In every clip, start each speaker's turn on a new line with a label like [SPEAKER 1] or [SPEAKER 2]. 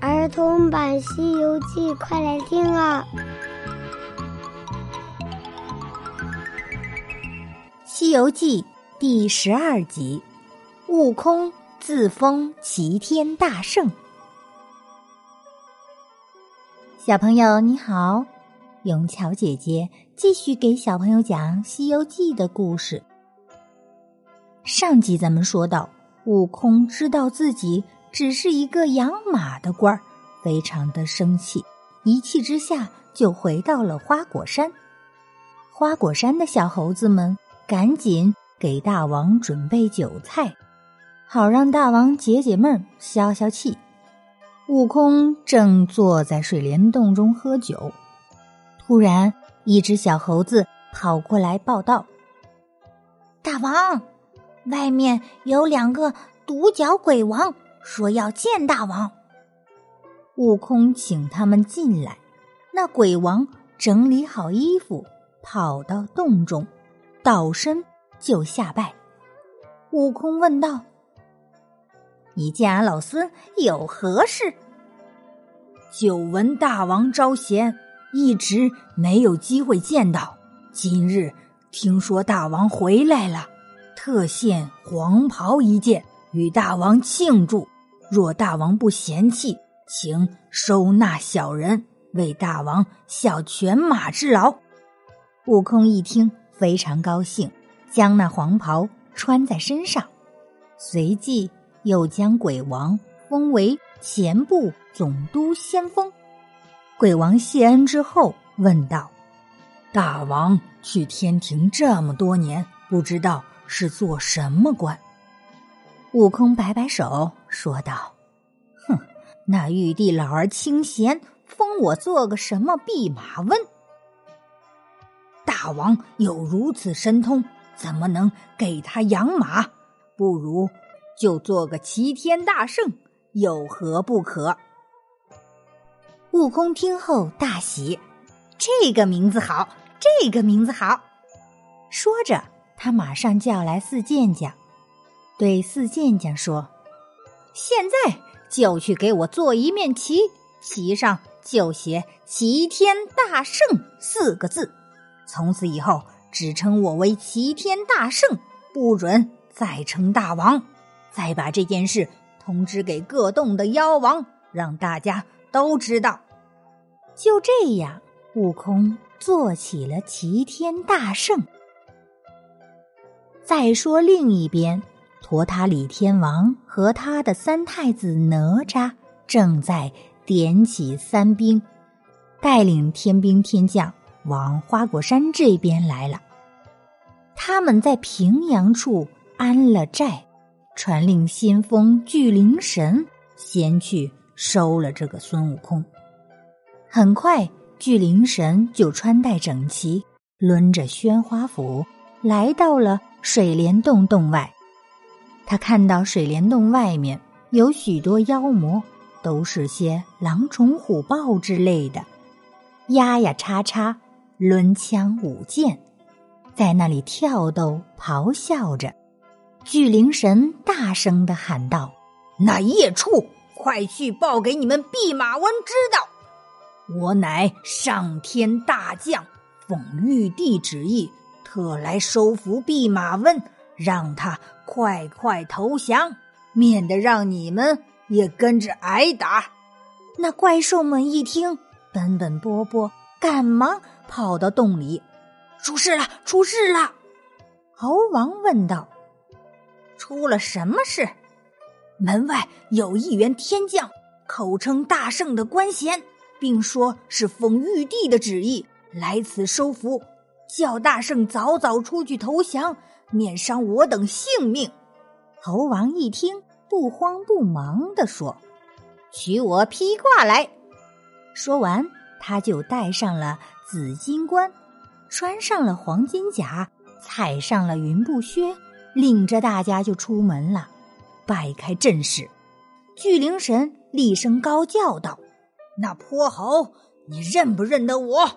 [SPEAKER 1] 儿童版《西游记》，快来听啊！
[SPEAKER 2] 《西游记》第十二集：悟空自封齐天大圣。小朋友你好，永桥姐姐继续给小朋友讲《西游记》的故事。上集咱们说到，悟空知道自己。只是一个养马的官儿，非常的生气，一气之下就回到了花果山。花果山的小猴子们赶紧给大王准备酒菜，好让大王解解闷、消消气。悟空正坐在水帘洞中喝酒，突然一只小猴子跑过来报道：“
[SPEAKER 3] 大王，外面有两个独角鬼王。”说要见大王，
[SPEAKER 2] 悟空请他们进来。那鬼王整理好衣服，跑到洞中，倒身就下拜。悟空问道：“你见俺老孙有何事？”
[SPEAKER 4] 久闻大王招贤，一直没有机会见到。今日听说大王回来了，特献黄袍一件。与大王庆祝，若大王不嫌弃，请收纳小人，为大王效犬马之劳。
[SPEAKER 2] 悟空一听非常高兴，将那黄袍穿在身上，随即又将鬼王封为前部总督先锋。鬼王谢恩之后，问道：“
[SPEAKER 4] 大王去天庭这么多年，不知道是做什么官？”
[SPEAKER 2] 悟空摆摆手，说道：“哼，那玉帝老儿清闲，封我做个什么弼马温？
[SPEAKER 4] 大王有如此神通，怎么能给他养马？不如就做个齐天大圣，有何不可？”
[SPEAKER 2] 悟空听后大喜，这个名字好，这个名字好。说着，他马上叫来四健将。对四健将说：“现在就去给我做一面旗，旗上就写‘齐天大圣’四个字。从此以后，只称我为齐天大圣，不准再称大王。再把这件事通知给各洞的妖王，让大家都知道。”就这样，悟空做起了齐天大圣。再说另一边。托塔李天王和他的三太子哪吒正在点起三兵，带领天兵天将往花果山这边来了。他们在平阳处安了寨，传令先锋巨灵神先去收了这个孙悟空。很快，巨灵神就穿戴整齐，抡着宣花斧来到了水帘洞洞外。他看到水帘洞外面有许多妖魔，都是些狼虫虎豹之类的，压压叉叉，抡枪舞剑，在那里跳斗咆哮着。巨灵神大声的喊道：“
[SPEAKER 4] 那孽畜，快去报给你们弼马温知道，我乃上天大将，奉玉帝旨意，特来收服弼马温。”让他快快投降，免得让你们也跟着挨打。
[SPEAKER 2] 那怪兽们一听，奔奔波波，赶忙跑到洞里。
[SPEAKER 4] 出事了！出事了！
[SPEAKER 2] 猴王问道：“
[SPEAKER 3] 出了什么事？”
[SPEAKER 4] 门外有一员天将，口称大圣的官衔，并说是奉玉帝的旨意来此收服，叫大圣早早出去投降。免伤我等性命。
[SPEAKER 2] 猴王一听，不慌不忙地说：“取我披挂来。”说完，他就戴上了紫金冠，穿上了黄金甲，踩上了云布靴，领着大家就出门了。摆开阵势，巨灵神厉声高叫道：“
[SPEAKER 4] 那泼猴，你认不认得我？”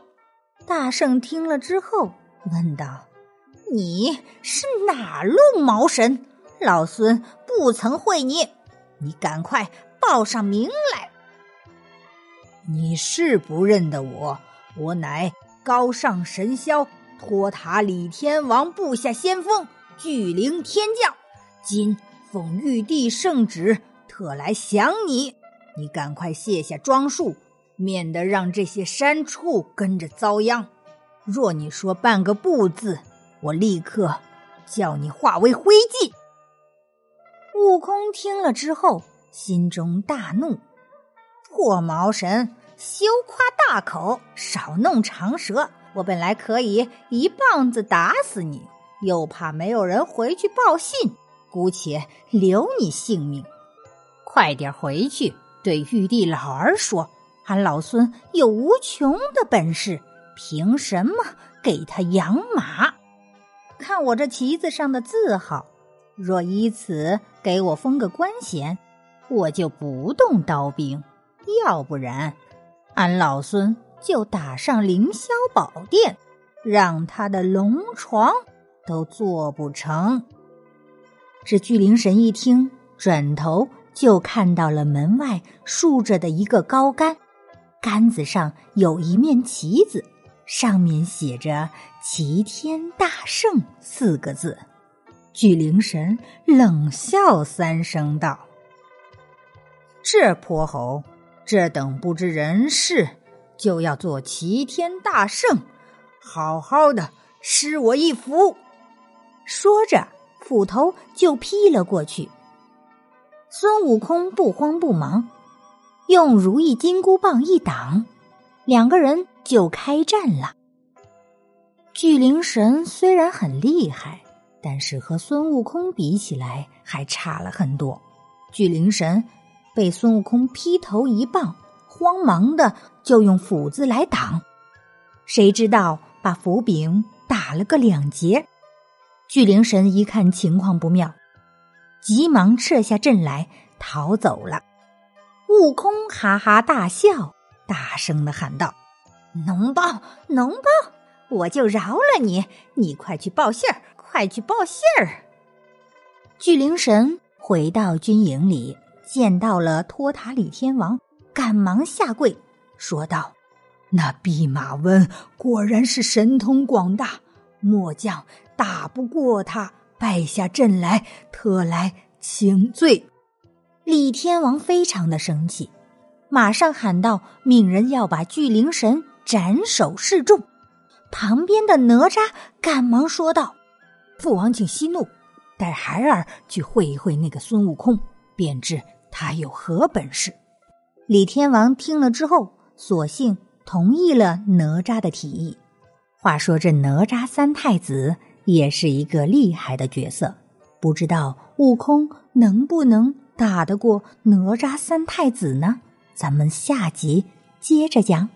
[SPEAKER 2] 大圣听了之后，问道。你是哪路毛神？老孙不曾会你，你赶快报上名来！
[SPEAKER 4] 你是不认得我，我乃高尚神霄托塔李天王部下先锋巨灵天将，今奉玉帝圣旨，特来降你。你赶快卸下装束，免得让这些山畜跟着遭殃。若你说半个不字，我立刻叫你化为灰烬。
[SPEAKER 2] 悟空听了之后，心中大怒：“破毛神，休夸大口，少弄长舌！我本来可以一棒子打死你，又怕没有人回去报信，姑且留你性命。快点回去，对玉帝老儿说，俺老孙有无穷的本事，凭什么给他养马？看我这旗子上的字号。”若以此给我封个官衔，我就不动刀兵；要不然，俺老孙就打上凌霄宝殿，让他的龙床都做不成。这巨灵神一听，转头就看到了门外竖着的一个高杆，杆子上有一面旗子，上面写着“齐天大圣”四个字。巨灵神冷笑三声道：“这泼猴，这等不知人事，就要做齐天大圣，好好的吃我一斧！”说着，斧头就劈了过去。孙悟空不慌不忙，用如意金箍棒一挡，两个人就开战了。巨灵神虽然很厉害。但是和孙悟空比起来，还差了很多。巨灵神被孙悟空劈头一棒，慌忙的就用斧子来挡，谁知道把斧柄打了个两截。巨灵神一看情况不妙，急忙撤下阵来逃走了。悟空哈哈大笑，大声的喊道：“能报能报，我就饶了你！你快去报信儿。”快去报信儿！巨灵神回到军营里，见到了托塔李天王，赶忙下跪，说道：“那弼马温果然是神通广大，末将打不过他，败下阵来，特来请罪。”李天王非常的生气，马上喊道：“命人要把巨灵神斩首示众。”旁边的哪吒赶忙说道。父王，请息怒，带孩儿去会一会那个孙悟空，便知他有何本事。李天王听了之后，索性同意了哪吒的提议。话说这哪吒三太子也是一个厉害的角色，不知道悟空能不能打得过哪吒三太子呢？咱们下集接着讲。